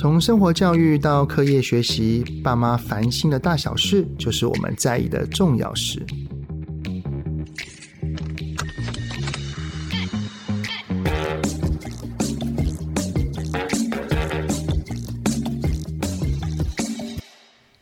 从生活教育到课业学习，爸妈烦心的大小事，就是我们在意的重要事。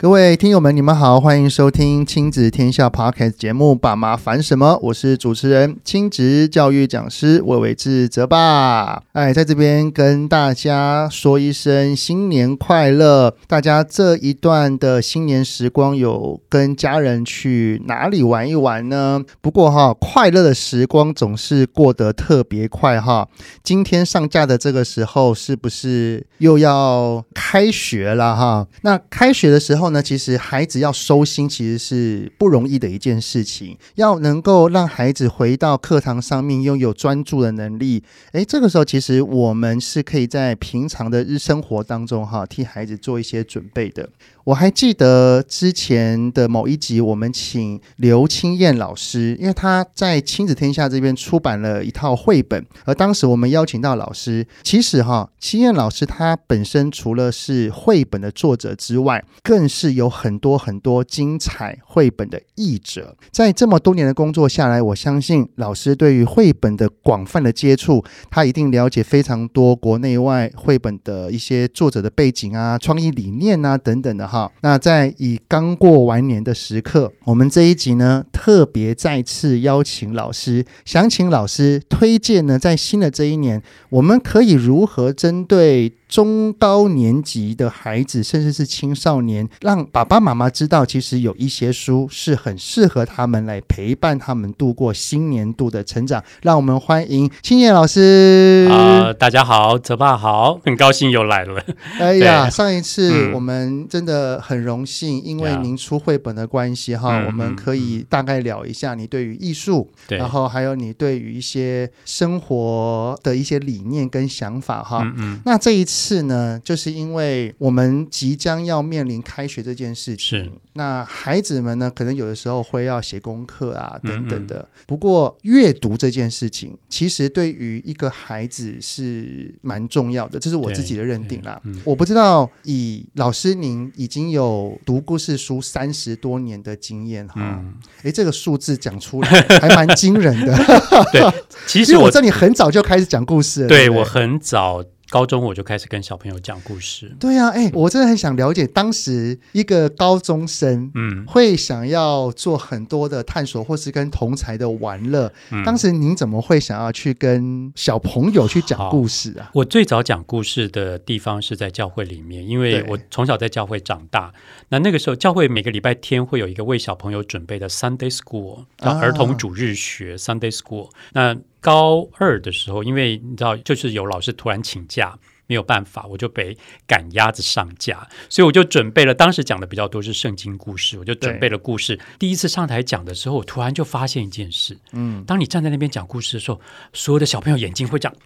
各位听友们，你们好，欢迎收听亲子天下 Podcast 节目《爸妈烦什么》，我是主持人亲子教育讲师魏伟志泽爸。哎，在这边跟大家说一声新年快乐！大家这一段的新年时光有跟家人去哪里玩一玩呢？不过哈，快乐的时光总是过得特别快哈。今天上架的这个时候，是不是又要开学了哈？那开学的时候呢，那其实孩子要收心，其实是不容易的一件事情。要能够让孩子回到课堂上面，拥有专注的能力，诶，这个时候其实我们是可以在平常的日生活当中，哈，替孩子做一些准备的。我还记得之前的某一集，我们请刘清燕老师，因为他在亲子天下这边出版了一套绘本，而当时我们邀请到老师，其实哈，清燕老师他本身除了是绘本的作者之外，更是是有很多很多精彩绘本的译者。在这么多年的工作下来，我相信老师对于绘本的广泛的接触，他一定了解非常多国内外绘本的一些作者的背景啊、创意理念啊等等的哈。那在以刚过完年的时刻，我们这一集呢，特别再次邀请老师，想请老师推荐呢，在新的这一年，我们可以如何针对中高年级的孩子，甚至是青少年，让爸爸妈妈知道，其实有一些书是很适合他们来陪伴他们度过新年度的成长。让我们欢迎青叶老师。啊、呃，大家好，泽爸好，很高兴又来了。哎呀，上一次我们真的很荣幸，嗯、因为您出绘本的关系哈，我们可以大概聊一下你对于艺术，然后还有你对于一些生活的一些理念跟想法哈。嗯嗯，那这一次。呢，就是因为我们即将要面临开学这件事情，是那孩子们呢，可能有的时候会要写功课啊等等的。嗯嗯，不过阅读这件事情，其实对于一个孩子是蛮重要的，这是我自己的认定啦。嗯、我不知道以老师您已经有读故事书三十多年的经验哈，哎、嗯，这个数字讲出来还蛮惊人的。对，其实我，我知道你很早就开始讲故事对我很早。高中我就开始跟小朋友讲故事。对呀、啊，哎，我真的很想了解当时一个高中生，嗯，会想要做很多的探索，或是跟同才的玩乐。嗯、当时您怎么会想要去跟小朋友去讲故事啊？我最早讲故事的地方是在教会里面，因为我从小在教会长大。那那个时候，教会每个礼拜天会有一个为小朋友准备的 Sunday School，叫儿童主日学、啊、Sunday School。那高二的时候，因为你知道，就是有老师突然请假，没有办法，我就被赶鸭子上架，所以我就准备了。当时讲的比较多是圣经故事，我就准备了故事。第一次上台讲的时候，我突然就发现一件事：嗯，当你站在那边讲故事的时候，所有的小朋友眼睛会这样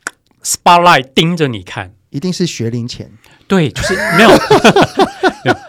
spotlight 盯着你看，一定是学龄前，对，就是 没有。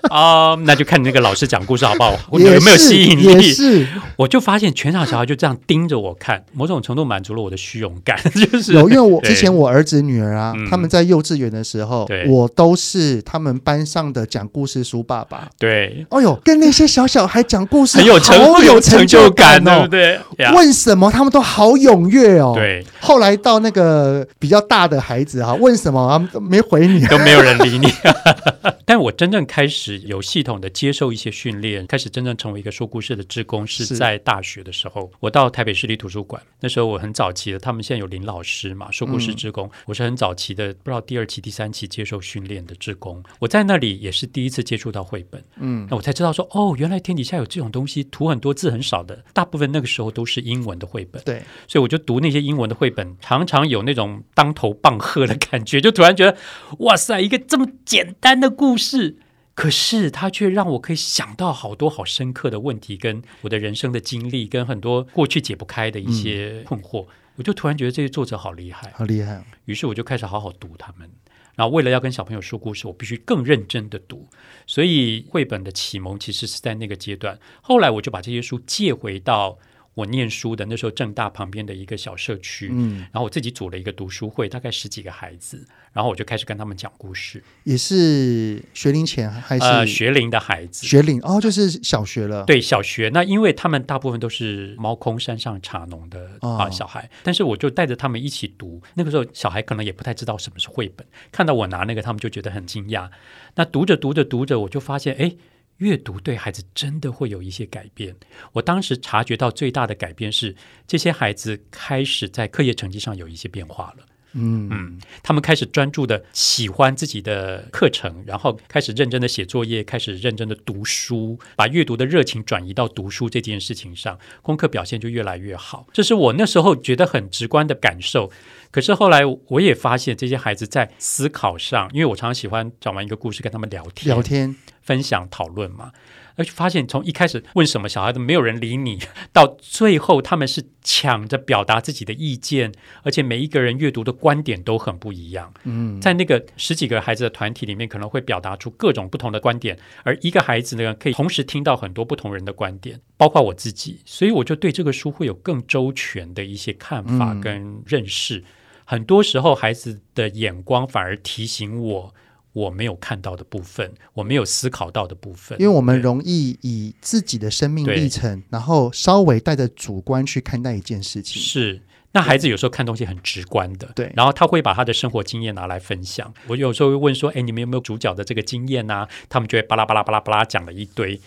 啊，uh, 那就看你那个老师讲故事好不好？我有没有吸引力？是，我就发现全场小孩就这样盯着我看，某种程度满足了我的虚荣感。就是有，因为我之前我儿子女儿啊，他们在幼稚园的时候，我都是他们班上的讲故事书爸爸。对，哎呦，跟那些小小孩讲故事，很有成，有成就感哦。对，问什么他们都好踊跃哦。对，后来到那个比较大的孩子哈，问什么啊都没回你，都没有人理你。但我真正开始有系统的接受一些训练，开始真正成为一个说故事的职工，是在大学的时候。我到台北市立图书馆，那时候我很早期的，他们现在有林老师嘛，说故事职工，我是很早期的，不知道第二期、第三期接受训练的职工。我在那里也是第一次接触到绘本，嗯，那我才知道说，哦，原来天底下有这种东西，图很多字很少的，大部分那个时候都是英文的绘本。对，所以我就读那些英文的绘本，常常有那种当头棒喝的感觉，就突然觉得，哇塞，一个这么简单的故事。可是它却让我可以想到好多好深刻的问题，跟我的人生的经历，跟很多过去解不开的一些困惑。嗯、我就突然觉得这些作者好厉害，好厉害。于是我就开始好好读他们。然后为了要跟小朋友说故事，我必须更认真的读。所以绘本的启蒙其实是在那个阶段。后来我就把这些书借回到我念书的那时候正大旁边的一个小社区，嗯，然后我自己组了一个读书会，大概十几个孩子，然后我就开始跟他们讲故事。也是学龄前还是、呃、学龄的孩子？学龄哦，就是小学了。对，小学。那因为他们大部分都是猫空山上茶农的啊、呃、小孩，但是我就带着他们一起读。那个时候小孩可能也不太知道什么是绘本，看到我拿那个，他们就觉得很惊讶。那读着读着读着，我就发现，哎。阅读对孩子真的会有一些改变。我当时察觉到最大的改变是，这些孩子开始在课业成绩上有一些变化了。嗯嗯，他们开始专注的喜欢自己的课程，然后开始认真的写作业，开始认真的读书，把阅读的热情转移到读书这件事情上，功课表现就越来越好。这是我那时候觉得很直观的感受。可是后来我也发现，这些孩子在思考上，因为我常常喜欢讲完一个故事跟他们聊天，聊天。分享讨论嘛，而且发现从一开始问什么小孩都没有人理你，到最后他们是抢着表达自己的意见，而且每一个人阅读的观点都很不一样。嗯，在那个十几个孩子的团体里面，可能会表达出各种不同的观点，而一个孩子呢，可以同时听到很多不同人的观点，包括我自己，所以我就对这个书会有更周全的一些看法跟认识。嗯，很多时候，孩子的眼光反而提醒我。我没有看到的部分，我没有思考到的部分，因为我们容易以自己的生命历程，然后稍微带着主观去看待一件事情。是，那孩子有时候看东西很直观的，对，然后他会把他的生活经验拿来分享。我有时候会问说：“哎，你们有没有主角的这个经验啊？”他们就会巴拉巴拉巴拉巴拉讲了一堆。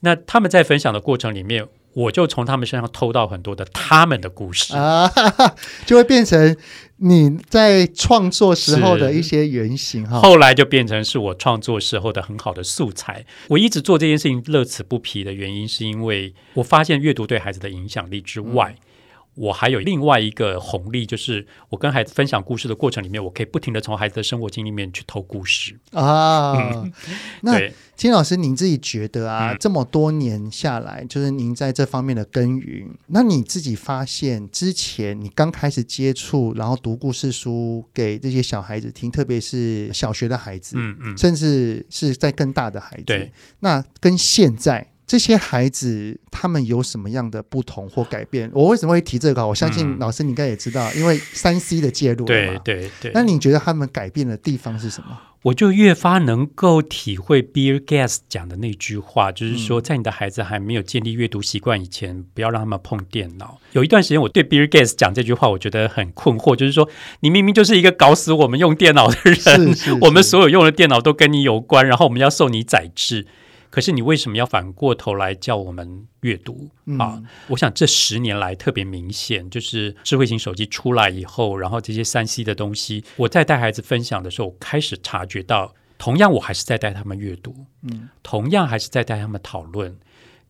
那他们在分享的过程里面，我就从他们身上偷到很多的他们的故事啊，就会变成你在创作时候的一些原型哈。后来就变成是我创作时候的很好的素材。我一直做这件事情乐此不疲的原因，是因为我发现阅读对孩子的影响力之外。嗯我还有另外一个红利，就是我跟孩子分享故事的过程里面，我可以不停的从孩子的生活经历里面去偷故事啊。嗯、那金老师，您自己觉得啊，嗯、这么多年下来，就是您在这方面的耕耘，那你自己发现之前你刚开始接触，然后读故事书给这些小孩子听，特别是小学的孩子，嗯嗯，甚至是在更大的孩子，对，那跟现在。这些孩子他们有什么样的不同或改变？我为什么会提这个？我相信老师你应该也知道，嗯、因为三 C 的介入。对对对。那你觉得他们改变的地方是什么？我就越发能够体会 Bill Gates 讲的那句话，就是说，在你的孩子还没有建立阅读习惯以前，不要让他们碰电脑。有一段时间，我对 Bill Gates 讲这句话，我觉得很困惑，就是说，你明明就是一个搞死我们用电脑的人，是是是我们所有用的电脑都跟你有关，然后我们要受你宰制。可是你为什么要反过头来叫我们阅读啊？我想这十年来特别明显，就是智慧型手机出来以后，然后这些三 C 的东西，我在带孩子分享的时候，我开始察觉到，同样我还是在带他们阅读，嗯，同样还是在带他们讨论，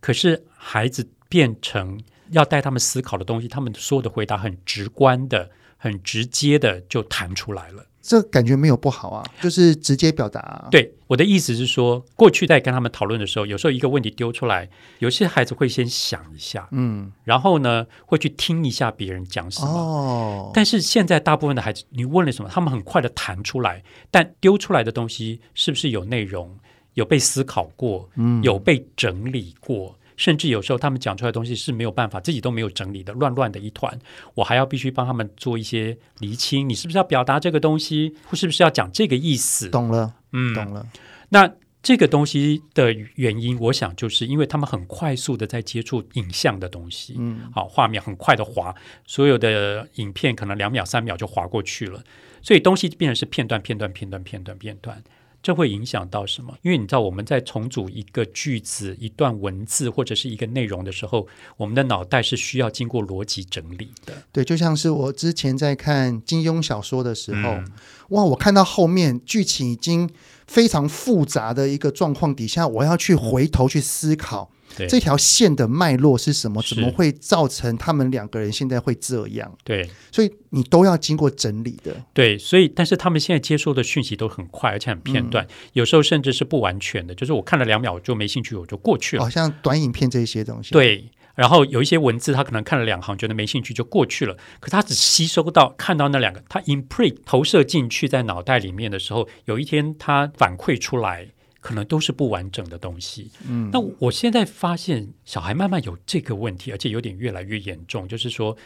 可是孩子变成要带他们思考的东西，他们所有的回答很直观的、很直接的就弹出来了。这感觉没有不好啊，就是直接表达啊。对，我的意思是说，过去在跟他们讨论的时候，有时候一个问题丢出来，有些孩子会先想一下，嗯，然后呢，会去听一下别人讲什么。哦，但是现在大部分的孩子，你问了什么，他们很快的弹出来，但丢出来的东西是不是有内容，有被思考过，嗯，有被整理过？甚至有时候他们讲出来的东西是没有办法，自己都没有整理的，乱乱的一团，我还要必须帮他们做一些厘清。你是不是要表达这个东西，或是不是要讲这个意思？懂了，嗯，懂了。那这个东西的原因，我想就是因为他们很快速的在接触影像的东西，嗯，好，画面很快的滑，所有的影片可能两秒、三秒就滑过去了，所以东西变成是片段、片段、片段、片段、片段。这会影响到什么？因为你知道，我们在重组一个句子、一段文字或者是一个内容的时候，我们的脑袋是需要经过逻辑整理的。对，就像是我之前在看金庸小说的时候，嗯、哇，我看到后面剧情已经非常复杂的一个状况底下，我要去回头去思考。这条线的脉络是什么？怎么会造成他们两个人现在会这样？对，所以你都要经过整理的。对，所以但是他们现在接收的讯息都很快，而且很片段，嗯、有时候甚至是不完全的。就是我看了两秒我就没兴趣，我就过去了。好像短影片这些东西。对，然后有一些文字，他可能看了两行，觉得没兴趣就过去了。可他只吸收到看到那两个，他 imprint 投射进去在脑袋里面的时候，有一天他反馈出来。可能都是不完整的东西。嗯，那我现在发现小孩慢慢有这个问题，而且有点越来越严重，就是说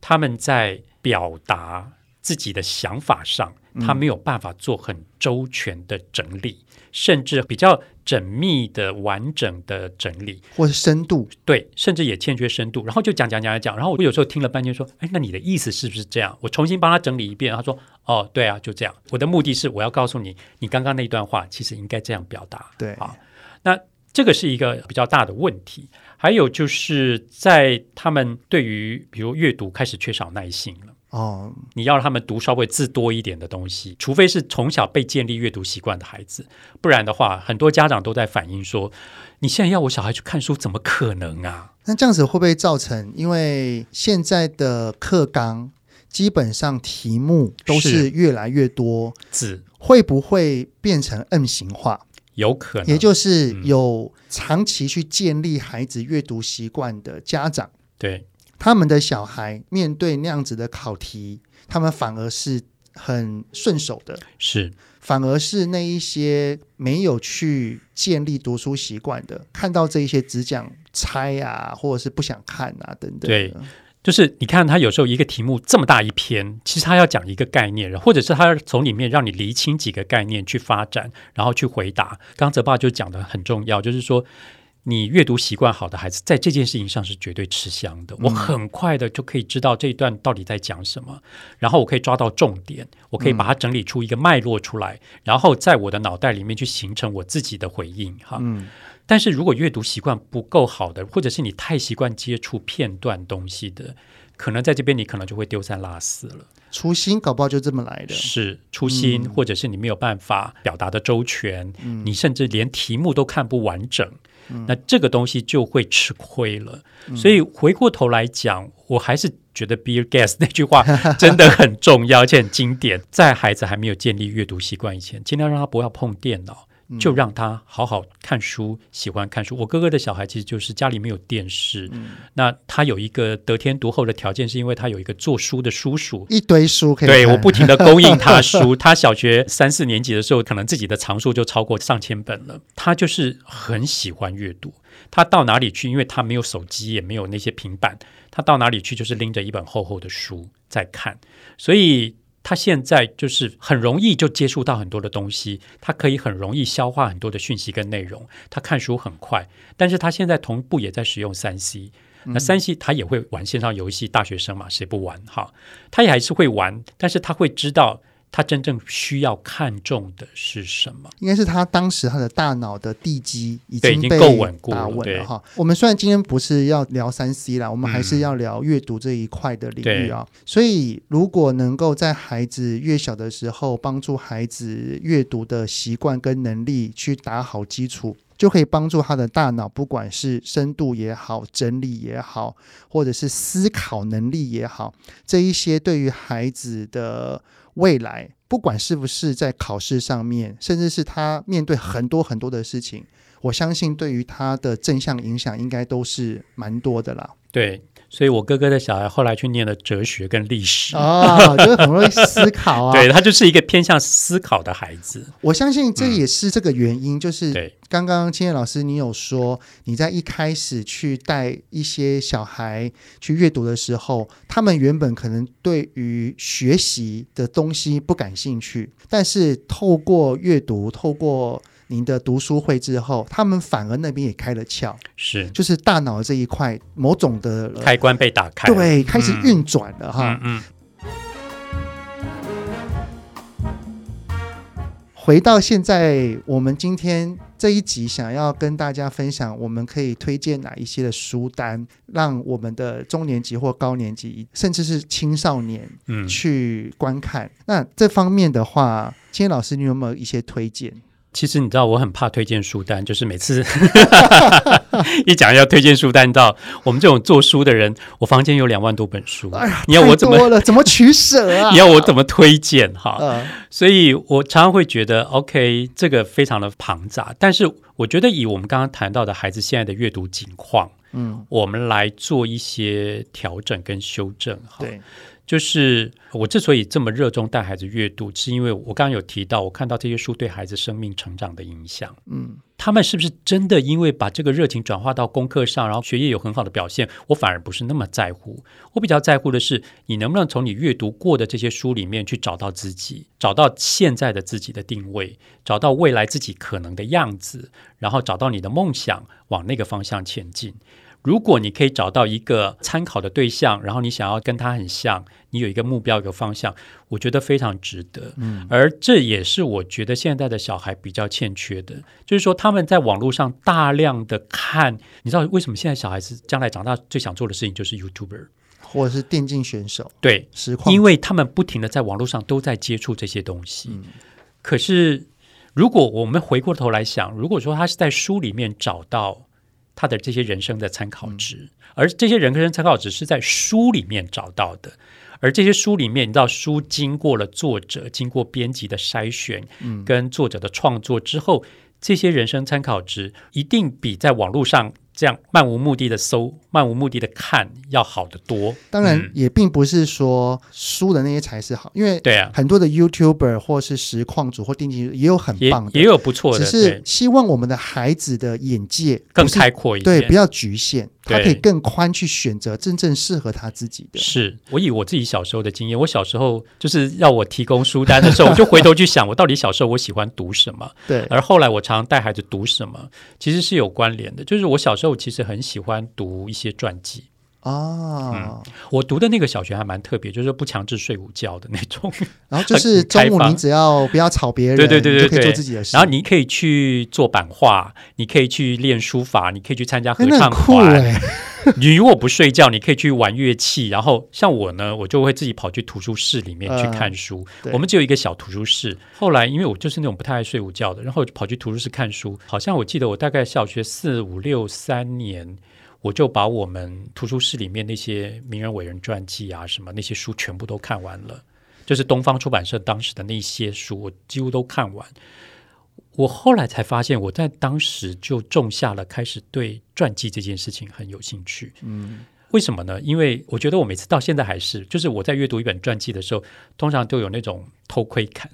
他们在表达自己的想法上，他没有办法做很周全的整理，嗯、甚至比较缜密的、完整的整理，或是深度，对，甚至也欠缺深度。然后就讲讲讲讲，然后我有时候听了半天，说：“哎，那你的意思是不是这样？”我重新帮他整理一遍，他说：“哦，对啊，就这样。”我的目的是我要告诉你，你刚刚那段话其实应该这样表达。对啊，那这个是一个比较大的问题。还有就是在他们对于比如阅读开始缺少耐心了。哦，你要让他们读稍微字多一点的东西，除非是从小被建立阅读习惯的孩子，不然的话，很多家长都在反映说，你现在要我小孩去看书，怎么可能啊？那这样子会不会造成，因为现在的课纲基本上题目都是越来越多字，会不会变成 M 型化？有可能，也就是有长期去建立孩子阅读习惯的家长，嗯、对。他们的小孩面对那样子的考题，他们反而是很顺手的，是，反而是那一些没有去建立读书习惯的，看到这一些只讲猜啊，或者是不想看啊等等。对，就是你看他有时候一个题目这么大一篇，其实他要讲一个概念，或者是他要从里面让你厘清几个概念去发展，然后去回答。刚刚泽爸就讲的很重要，就是说。你阅读习惯好的孩子，在这件事情上是绝对吃香的。我很快的就可以知道这一段到底在讲什么，然后我可以抓到重点，我可以把它整理出一个脉络出来，然后在我的脑袋里面去形成我自己的回应。哈，嗯。但是如果阅读习惯不够好的，或者是你太习惯接触片段东西的，可能在这边你可能就会丢三落四了。初心搞不好就这么来的，是初心，或者是你没有办法表达的周全，你甚至连题目都看不完整。那这个东西就会吃亏了，嗯、所以回过头来讲，我还是觉得 Bill Gates 那句话 真的很重要，而且很经典。在孩子还没有建立阅读习惯以前，尽量让他不要碰电脑。就让他好好看书，喜欢看书。我哥哥的小孩其实就是家里没有电视，嗯、那他有一个得天独厚的条件，是因为他有一个做书的叔叔，一堆书可以。对，我不停的供应他书。他小学三四年级的时候，可能自己的藏书就超过上千本了。他就是很喜欢阅读，他到哪里去，因为他没有手机，也没有那些平板，他到哪里去就是拎着一本厚厚的书在看，所以。他现在就是很容易就接触到很多的东西，他可以很容易消化很多的讯息跟内容。他看书很快，但是他现在同步也在使用三 C。那三 C 他也会玩线上游戏，大学生嘛，谁不玩哈？他也还是会玩，但是他会知道。他真正需要看重的是什么？应该是他当时他的大脑的地基已经被够稳固了哈。我们虽然今天不是要聊三 C 啦，我们还是要聊阅读这一块的领域啊。嗯、所以，如果能够在孩子越小的时候，帮助孩子阅读的习惯跟能力去打好基础，就可以帮助他的大脑，不管是深度也好、整理也好，或者是思考能力也好，这一些对于孩子的。未来不管是不是在考试上面，甚至是他面对很多很多的事情，我相信对于他的正向影响应该都是蛮多的啦。对。所以我哥哥的小孩后来去念了哲学跟历史哦，就是很容易思考啊。对，他就是一个偏向思考的孩子。我相信这也是这个原因，嗯、就是刚刚青叶老师你有说，你在一开始去带一些小孩去阅读的时候，他们原本可能对于学习的东西不感兴趣，但是透过阅读，透过您的读书会之后，他们反而那边也开了窍，是，就是大脑这一块某种的开关被打开，对，开始运转了哈。嗯。回到现在，我们今天这一集想要跟大家分享，我们可以推荐哪一些的书单，让我们的中年级或高年级，甚至是青少年，嗯，去观看。嗯、那这方面的话，青燕老师，你有没有一些推荐？其实你知道我很怕推荐书单，就是每次 一讲要推荐书单，到我们这种做书的人，我房间有两万多本书，哎呀，你要我怎么怎么取舍啊？你要我怎么推荐哈？嗯、所以我常常会觉得，OK，这个非常的庞杂。但是我觉得以我们刚刚谈到的孩子现在的阅读情况，嗯，我们来做一些调整跟修正哈。对。就是我之所以这么热衷带孩子阅读，是因为我刚刚有提到，我看到这些书对孩子生命成长的影响。嗯，他们是不是真的因为把这个热情转化到功课上，然后学业有很好的表现？我反而不是那么在乎。我比较在乎的是，你能不能从你阅读过的这些书里面去找到自己，找到现在的自己的定位，找到未来自己可能的样子，然后找到你的梦想，往那个方向前进。如果你可以找到一个参考的对象，然后你想要跟他很像，你有一个目标、一个方向，我觉得非常值得。嗯，而这也是我觉得现在的小孩比较欠缺的，就是说他们在网络上大量的看，你知道为什么现在小孩子将来长大最想做的事情就是 YouTuber 或者是电竞选手？对，实况，因为他们不停的在网络上都在接触这些东西。嗯，可是如果我们回过头来想，如果说他是在书里面找到。他的这些人生的参考值，而这些人生参考值是在书里面找到的，而这些书里面，你知道，书经过了作者经过编辑的筛选，跟作者的创作之后，这些人生参考值一定比在网络上。这样漫无目的的搜，漫无目的的看，要好得多。当然，也并不是说输的那些才是好，嗯、因为对啊，很多的 YouTuber 或是实况组或电竞也有很棒也有不错的。只是希望我们的孩子的眼界更开阔一点，对，不要局限。他可以更宽去选择真正适合他自己的。是我以我自己小时候的经验，我小时候就是要我提供书单的时候，我就回头去想，我到底小时候我喜欢读什么？对。而后来我常常带孩子读什么，其实是有关联的。就是我小时候其实很喜欢读一些传记。哦、嗯，我读的那个小学还蛮特别，就是不强制睡午觉的那种。然后就是中午你只要不要吵别人，对对对对，可以做自己的事。然后你可以去做版画，你可以去练书法，你可以去参加合唱团。欸、你如果不睡觉，你可以去玩乐器。然后像我呢，我就会自己跑去图书室里面去看书。呃、我们只有一个小图书室。后来因为我就是那种不太爱睡午觉的，然后就跑去图书室看书。好像我记得我大概小学四五六三年。我就把我们图书室里面那些名人伟人传记啊，什么那些书全部都看完了，就是东方出版社当时的那些书，我几乎都看完。我后来才发现，我在当时就种下了开始对传记这件事情很有兴趣。嗯，为什么呢？因为我觉得我每次到现在还是，就是我在阅读一本传记的时候，通常都有那种偷窥感，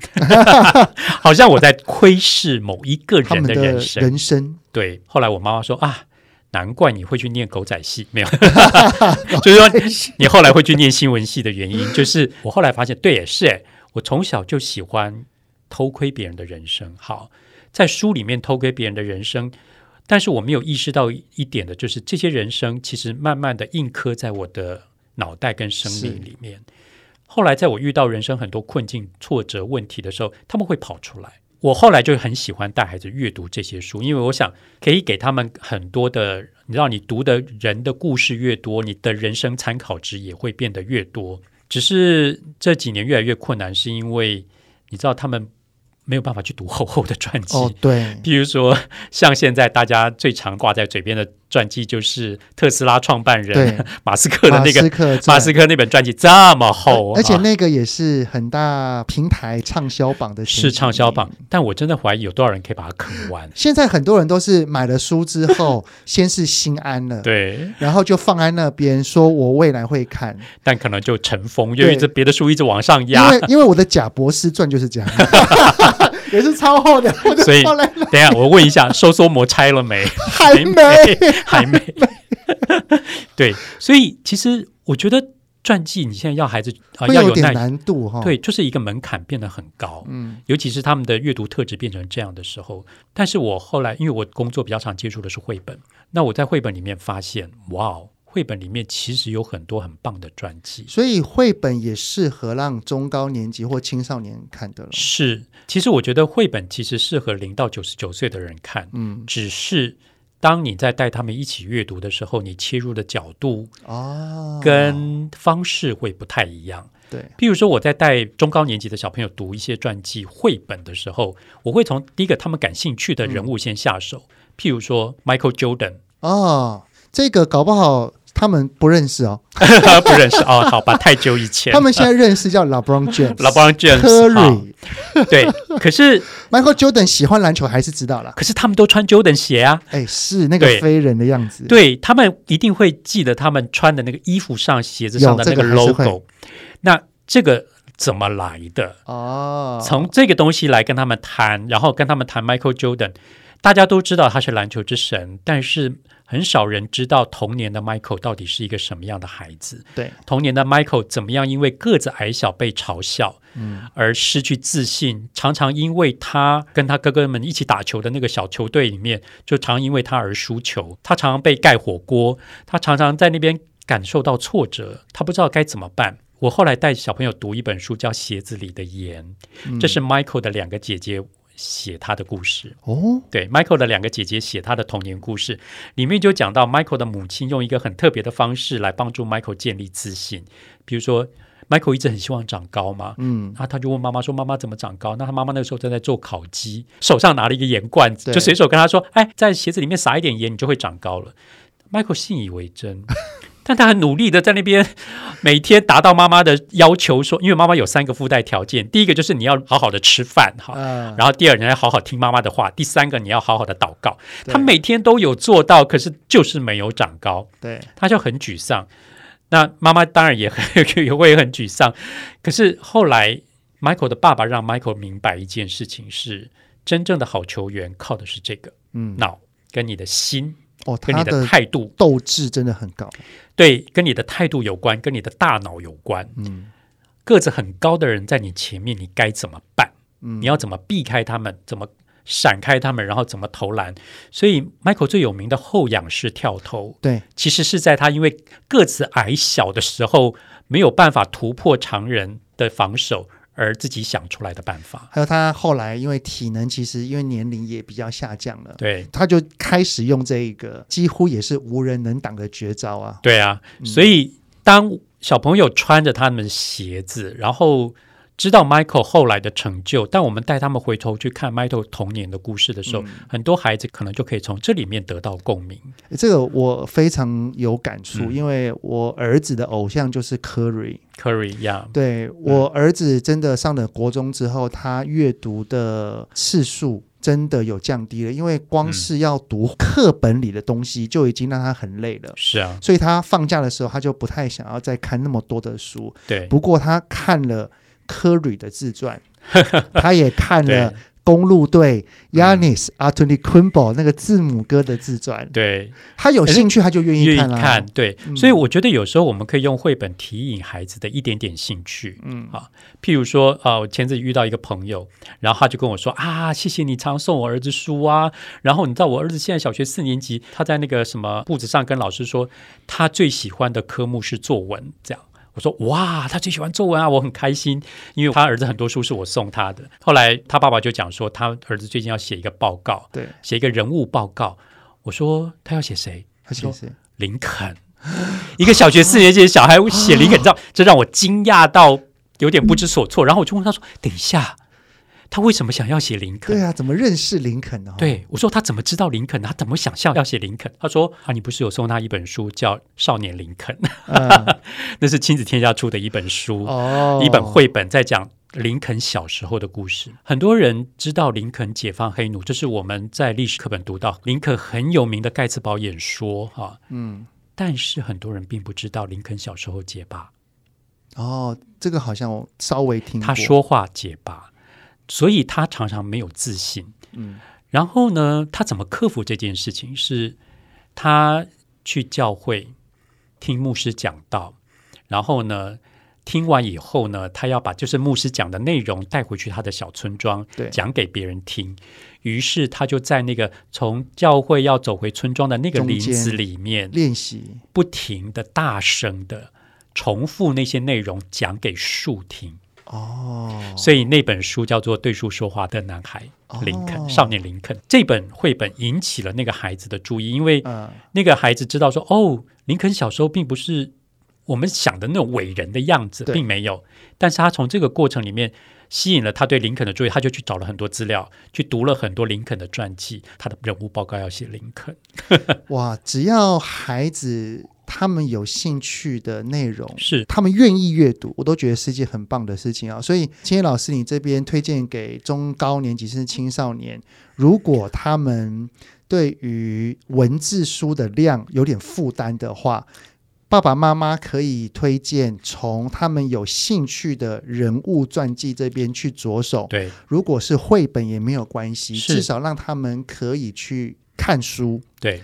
好像我在窥视某一个人的人生。人生对。后来我妈妈说啊。难怪你会去念狗仔戏，没有，就是说你后来会去念新闻系的原因，就是我后来发现，对，也是哎，我从小就喜欢偷窥别人的人生。好，在书里面偷窥别人的人生，但是我没有意识到一点的，就是这些人生其实慢慢的印刻在我的脑袋跟生命里面。后来在我遇到人生很多困境、挫折、问题的时候，他们会跑出来。我后来就很喜欢带孩子阅读这些书，因为我想可以给他们很多的，你知道，你读的人的故事越多，你的人生参考值也会变得越多。只是这几年越来越困难，是因为你知道他们。没有办法去读厚厚的传记，哦，对，比如说像现在大家最常挂在嘴边的传记，就是特斯拉创办人 马斯克的那个马斯克，马斯克那本传记这么厚，而且那个也是很大平台畅销榜的，是畅销榜。但我真的怀疑有多少人可以把它啃完。现在很多人都是买了书之后，先是心安了，对，然后就放在那边，说我未来会看，但可能就尘封，因为这别的书一直往上压。因为因为我的贾博士传就是这样。也是超厚的，所以等一下我问一下，收缩膜拆了没？还没，还没。对，所以其实我觉得传记你现在要孩子啊要有点难度哈。对，就是一个门槛变得很高，嗯，尤其是他们的阅读特质变成这样的时候。但是我后来因为我工作比较常接触的是绘本，那我在绘本里面发现，哇哦。绘本里面其实有很多很棒的传记，所以绘本也适合让中高年级或青少年看的。是，其实我觉得绘本其实适合零到九十九岁的人看。嗯，只是当你在带他们一起阅读的时候，你切入的角度啊，跟方式会不太一样。对，譬如说我在带中高年级的小朋友读一些传记绘本的时候，我会从第一个他们感兴趣的人物先下手，嗯、譬如说 Michael Jordan 哦，这个搞不好。他们不认识哦，不认识哦，好吧，太久以前。他们现在认识叫 LeBron James，LeBron James，Curry，对。可是 Michael Jordan 喜欢篮球还是知道了，可是他们都穿 Jordan 鞋啊，哎，是那个飞人的样子。对，他们一定会记得他们穿的那个衣服上、鞋子上的那个 logo。那这个怎么来的？哦，从这个东西来跟他们谈，然后跟他们谈 Michael Jordan。大家都知道他是篮球之神，但是很少人知道童年的 Michael 到底是一个什么样的孩子。对，童年的 Michael 怎么样？因为个子矮小被嘲笑，嗯，而失去自信。常常因为他跟他哥哥们一起打球的那个小球队里面，就常因为他而输球。他常常被盖火锅，他常常在那边感受到挫折，他不知道该怎么办。我后来带小朋友读一本书，叫《鞋子里的盐》，嗯，这是 Michael 的两个姐姐。写他的故事哦，对，Michael 的两个姐姐写他的童年故事，里面就讲到 Michael 的母亲用一个很特别的方式来帮助 Michael 建立自信。比如说，Michael 一直很希望长高嘛，嗯，然后他就问妈妈说：“妈妈怎么长高？”那他妈妈那个时候正在做烤鸡，手上拿了一个盐罐子，就随手跟他说：“哎，在鞋子里面撒一点盐，你就会长高了。”Michael 信以为真。但他很努力的在那边每天达到妈妈的要求，说，因为妈妈有三个附带条件，第一个就是你要好好的吃饭哈，然后第二你要好好听妈妈的话，第三个你要好好的祷告。他每天都有做到，可是就是没有长高，对，他就很沮丧。那妈妈当然也很也会很沮丧。可是后来 Michael 的爸爸让 Michael 明白一件事情是，真正的好球员靠的是这个，嗯，脑跟你的心。哦，跟你的态度斗志真的很高，对，跟你的态度有关，跟你的大脑有关。嗯，个子很高的人在你前面，你该怎么办？嗯，你要怎么避开他们？怎么闪开他们？然后怎么投篮？所以，Michael 最有名的后仰式跳投，对，其实是在他因为个子矮小的时候，没有办法突破常人的防守。而自己想出来的办法，还有他后来因为体能其实因为年龄也比较下降了，对，他就开始用这个几乎也是无人能挡的绝招啊。对啊，嗯、所以当小朋友穿着他们的鞋子，然后。知道 Michael 后来的成就，但我们带他们回头去看 Michael 童年的故事的时候，嗯、很多孩子可能就可以从这里面得到共鸣。这个我非常有感触，嗯、因为我儿子的偶像就是 Curry。Curry 呀，对，我儿子真的上了国中之后，他阅读的次数真的有降低了，因为光是要读课本里的东西就已经让他很累了。是啊，所以他放假的时候，他就不太想要再看那么多的书。对，不过他看了。科瑞的自传，他也看了公路队 Giannis Antetokounmpo 那个字母哥的自传。对，他有兴趣，他就愿意看，看。对，嗯、所以我觉得有时候我们可以用绘本提引孩子的一点点兴趣。嗯啊，譬如说啊，我前阵子遇到一个朋友，然后他就跟我说啊，谢谢你常送我儿子书啊。然后你知道我儿子现在小学四年级，他在那个什么簿子上跟老师说，他最喜欢的科目是作文，这样。我说哇，他最喜欢作文啊，我很开心，因为他儿子很多书是我送他的。后来他爸爸就讲说，他儿子最近要写一个报告，对，写一个人物报告。我说他要写谁？他说林肯，一个小学四年级的小孩写林肯，你知道，这让我惊讶到有点不知所措。然后我就问他说，等一下。他为什么想要写林肯？对啊，怎么认识林肯呢？对，我说他怎么知道林肯？他怎么想象要写林肯？他说啊，你不是有送他一本书叫《少年林肯》？嗯、那是亲子天下出的一本书，哦、一本绘本，在讲林肯小时候的故事。很多人知道林肯解放黑奴，这是我们在历史课本读到林肯很有名的盖茨堡演说，哈，嗯，但是很多人并不知道林肯小时候结巴。哦，这个好像我稍微听过，他说话结巴。所以他常常没有自信，嗯，然后呢，他怎么克服这件事情？是他去教会听牧师讲道，然后呢，听完以后呢，他要把就是牧师讲的内容带回去他的小村庄，对，讲给别人听。于是他就在那个从教会要走回村庄的那个林子里面练习，不停的大声的重复那些内容，讲给树听。哦，所以那本书叫做《对树说话的男孩》，林肯，少年林肯。这本绘本引起了那个孩子的注意，因为那个孩子知道说，哦，林肯小时候并不是我们想的那种伟人的样子，并没有。但是他从这个过程里面吸引了他对林肯的注意，他就去找了很多资料，去读了很多林肯的传记，他的人物报告要写林肯。哇，只要孩子。他们有兴趣的内容，是他们愿意阅读，我都觉得是一件很棒的事情啊。所以，青叶老师，你这边推荐给中高年级甚至青少年，如果他们对于文字书的量有点负担的话，爸爸妈妈可以推荐从他们有兴趣的人物传记这边去着手。对，如果是绘本也没有关系，至少让他们可以去看书。对，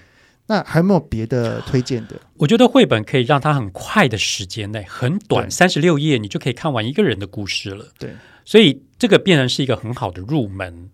那还有没有别的推荐的？我觉得绘本可以让他很快的时间内，很短，三十六页，你就可以看完一个人的故事了。对，所以这个变成是一个很好的入门。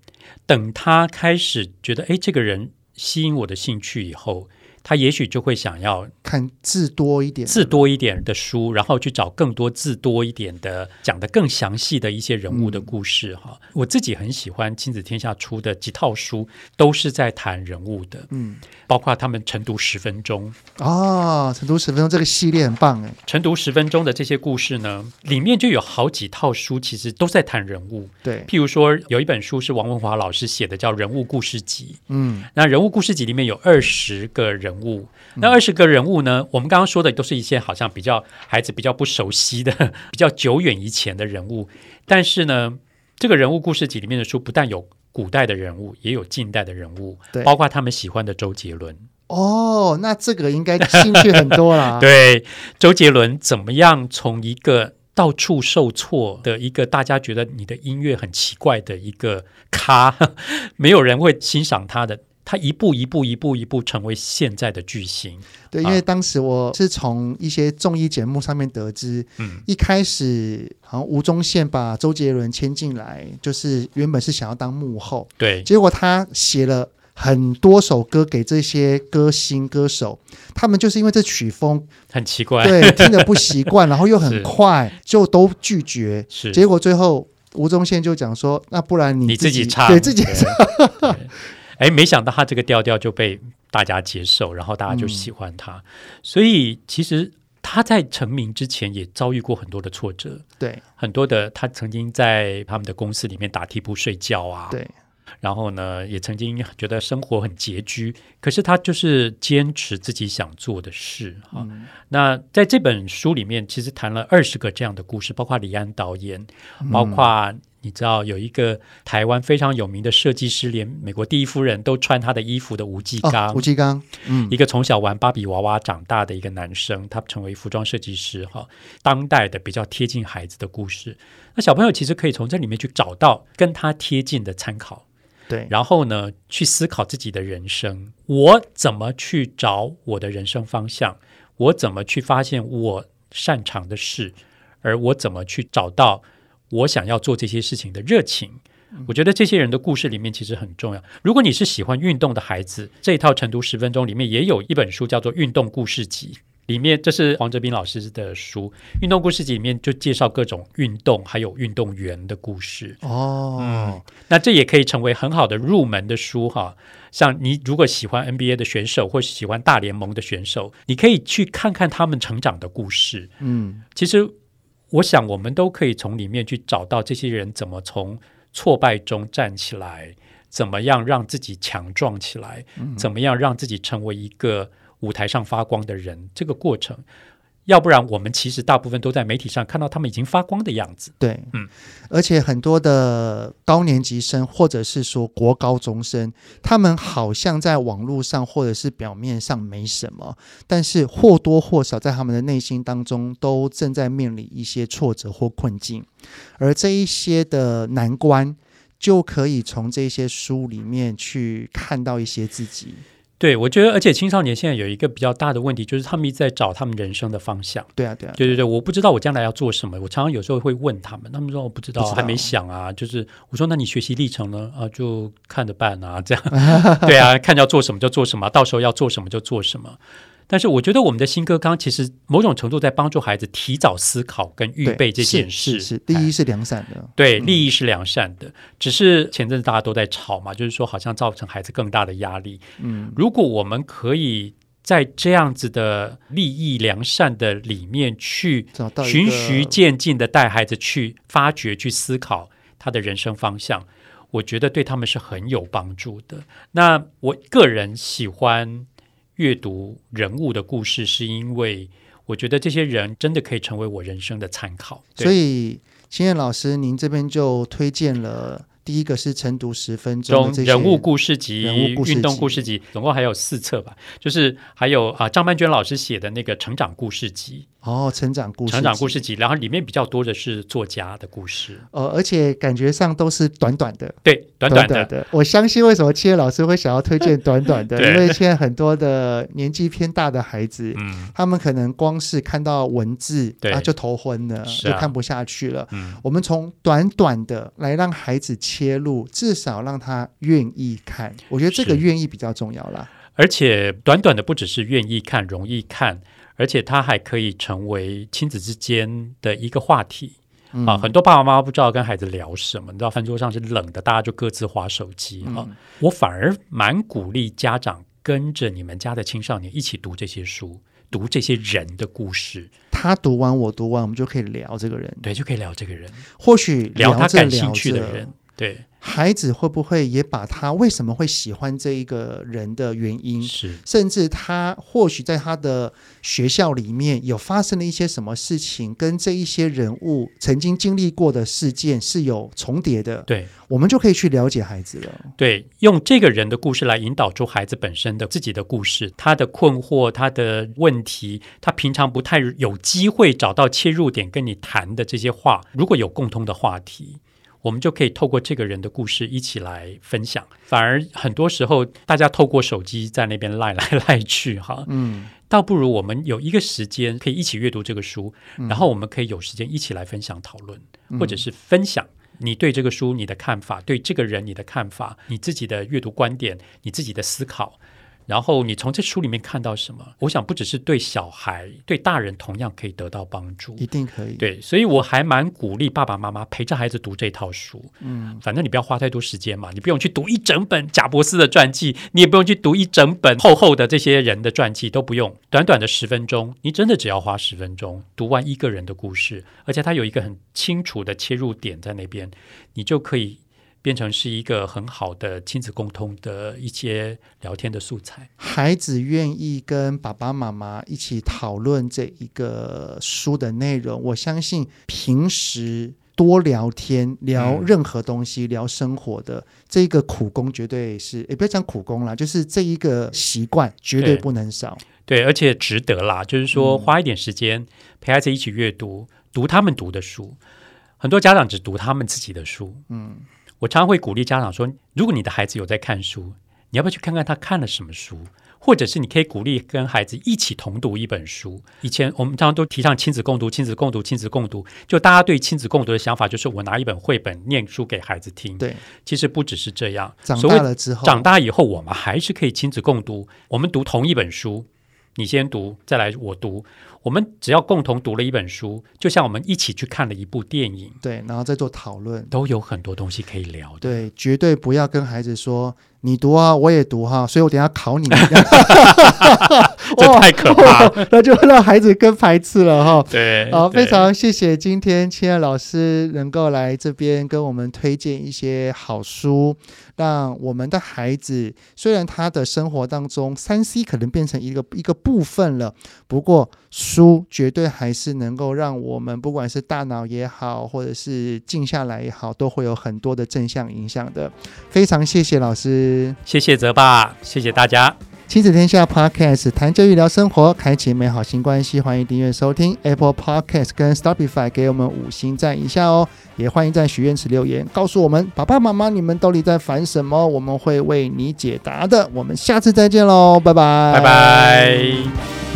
等他开始觉得，哎，这个人吸引我的兴趣以后。他也许就会想要看字多一点、字多一点的书，然后去找更多字多一点的、讲的更详细的一些人物的故事。哈、嗯，我自己很喜欢亲子天下出的几套书，都是在谈人物的。嗯，包括他们晨读十分钟啊，晨读十分钟这个系列很棒哎。晨读十分钟的这些故事呢，里面就有好几套书，其实都在谈人物。对，譬如说有一本书是王文华老师写的，叫《人物故事集》。嗯，那人物故事集里面有二十个人物。物那二十个人物呢？我们刚刚说的都是一些好像比较孩子比较不熟悉的、比较久远以前的人物。但是呢，这个人物故事集里面的书不但有古代的人物，也有近代的人物，对，包括他们喜欢的周杰伦。哦，那这个应该兴趣很多啦。对，周杰伦怎么样从一个到处受挫的一个大家觉得你的音乐很奇怪的一个咖，没有人会欣赏他的。他一步一步一步一步成为现在的巨星。对，因为当时我是从一些综艺节目上面得知，嗯，一开始好像吴宗宪把周杰伦签进来，就是原本是想要当幕后，对，结果他写了很多首歌给这些歌星歌手，他们就是因为这曲风很奇怪，对，听得不习惯，然后又很快，就都拒绝，是，结果最后吴宗宪就讲说，那不然你自己，你自己唱，对自己唱。哎，没想到他这个调调就被大家接受，然后大家就喜欢他。嗯、所以其实他在成名之前也遭遇过很多的挫折，对，很多的他曾经在他们的公司里面打地铺睡觉啊，对。然后呢，也曾经觉得生活很拮据，可是他就是坚持自己想做的事哈、嗯。那在这本书里面，其实谈了二十个这样的故事，包括李安导演，包括。你知道有一个台湾非常有名的设计师，连美国第一夫人都穿他的衣服的吴继刚。哦、吴季刚，嗯，一个从小玩芭比娃娃长大的一个男生，他成为服装设计师，哈，当代的比较贴近孩子的故事。那小朋友其实可以从这里面去找到跟他贴近的参考，对，然后呢，去思考自己的人生，我怎么去找我的人生方向？我怎么去发现我擅长的事？而我怎么去找到？我想要做这些事情的热情，我觉得这些人的故事里面其实很重要。如果你是喜欢运动的孩子，这一套晨读十分钟里面也有一本书叫做《运动故事集》，里面这是黄哲斌老师的书，《运动故事集》里面就介绍各种运动还有运动员的故事。哦，嗯，那这也可以成为很好的入门的书哈。像你如果喜欢 NBA 的选手或喜欢大联盟的选手，你可以去看看他们成长的故事。嗯，其实。我想，我们都可以从里面去找到这些人怎么从挫败中站起来，怎么样让自己强壮起来，怎么样让自己成为一个舞台上发光的人，这个过程。要不然，我们其实大部分都在媒体上看到他们已经发光的样子。对，嗯，而且很多的高年级生，或者是说国高中生，他们好像在网络上或者是表面上没什么，但是或多或少在他们的内心当中，都正在面临一些挫折或困境，而这一些的难关，就可以从这些书里面去看到一些自己。对，我觉得，而且青少年现在有一个比较大的问题，就是他们一直在找他们人生的方向。对啊，对啊，对对对，我不知道我将来要做什么。我常常有时候会问他们，他们说我不知道，不知道还没想啊。就是我说，那你学习历程呢？啊，就看着办啊，这样。对啊，看要做什么就做什么，到时候要做什么就做什么。但是我觉得我们的新课纲其实某种程度在帮助孩子提早思考跟预备这件事。是，是，是，第一是良善的，对，利益是良善的。嗯。只是前阵子大家都在吵嘛，就是说好像造成孩子更大的压力。嗯，如果我们可以在这样子的利益良善的里面去循序渐进的带孩子去发掘、去思考他的人生方向，我觉得对他们是很有帮助的。那我个人喜欢。阅读人物的故事，是因为我觉得这些人真的可以成为我人生的参考。所以，青燕老师，您这边就推荐了。第一个是晨读十分钟人物故事集、运动故事集，总共还有四册吧。就是还有啊，张曼娟老师写的那个成长故事集。哦，成长故事，成长故事集，然后里面比较多的是作家的故事。呃，而且感觉上都是短短的。对，短短的。我相信为什么七月老师会想要推荐短短的，因为现在很多的年纪偏大的孩子，嗯，他们可能光是看到文字，对啊，就头昏了，就看不下去了。嗯，我们从短短的来让孩子。切入，至少让他愿意看。我觉得这个愿意比较重要啦。而且短短的不只是愿意看、容易看，而且它还可以成为亲子之间的一个话题、嗯、啊。很多爸爸妈妈不知道跟孩子聊什么，你知道饭桌上是冷的，大家就各自划手机啊。嗯、我反而蛮鼓励家长跟着你们家的青少年一起读这些书，读这些人的故事。他读完，我读完，我们就可以聊这个人，对，就可以聊这个人。或许聊他感兴趣的人。对，孩子会不会也把他为什么会喜欢这一个人的原因，是甚至他或许在他的学校里面有发生了一些什么事情，跟这一些人物曾经经历过的事件是有重叠的。对，我们就可以去了解孩子了。对，用这个人的故事来引导出孩子本身的自己的故事，他的困惑，他的问题，他平常不太有机会找到切入点跟你谈的这些话，如果有共通的话题。我们就可以透过这个人的故事一起来分享，反而很多时候大家透过手机在那边赖来赖去哈，嗯，倒不如我们有一个时间可以一起阅读这个书，然后我们可以有时间一起来分享讨论，或者是分享你对这个书你的看法，对这个人你的看法，你自己的阅读观点，你自己的思考。然后你从这书里面看到什么？我想不只是对小孩，对大人同样可以得到帮助，一定可以。对，所以我还蛮鼓励爸爸妈妈陪着孩子读这套书。嗯，反正你不要花太多时间嘛，你不用去读一整本贾伯斯的传记，你也不用去读一整本厚厚的这些人的传记，都不用。短短的十分钟，你真的只要花十分钟读完一个人的故事，而且他有一个很清楚的切入点在那边，你就可以。变成是一个很好的亲子共通的一些聊天的素材。孩子愿意跟爸爸妈妈一起讨论这一个书的内容，我相信平时多聊天、聊任何东西、嗯、聊生活的这个苦功绝对是，也不要讲苦功啦，就是这一个习惯绝对不能少。对，对，而且值得啦，就是说花一点时间陪孩子一起阅读，读他们读的书。很多家长只读他们自己的书，嗯。我常常会鼓励家长说：“如果你的孩子有在看书，你要不要去看看他看了什么书？或者是你可以鼓励跟孩子一起同读一本书。以前我们常常都提倡亲子共读，亲子共读，亲子共读。就大家对亲子共读的想法，就是我拿一本绘本念书给孩子听。对，其实不只是这样。长大了之后，长大以后我们还是可以亲子共读。我们读同一本书，你先读，再来我读。”我们只要共同读了一本书，就像我们一起去看了一部电影，对，然后再做讨论，都有很多东西可以聊的。对，绝对不要跟孩子说。你读啊，我也读哈，所以我等下考你。这太可怕了，那就让孩子更排斥了哈。对，好，非常谢谢今天清燕老师能够来这边跟我们推荐一些好书，让我们的孩子虽然他的生活当中三 C 可能变成一个一个部分了，不过书绝对还是能够让我们不管是大脑也好，或者是静下来也好，都会有很多的正向影响的。非常谢谢老师。谢谢泽爸，谢谢大家。亲子天下 Podcast 谈教育聊生活，开启美好新关系。欢迎订阅收听 Apple Podcast 跟 Spotify，给我们五星赞一下哦。也欢迎在许愿池留言，告诉我们爸爸妈妈你们到底在烦什么，我们会为你解答的。我们下次再见喽，拜拜，拜拜。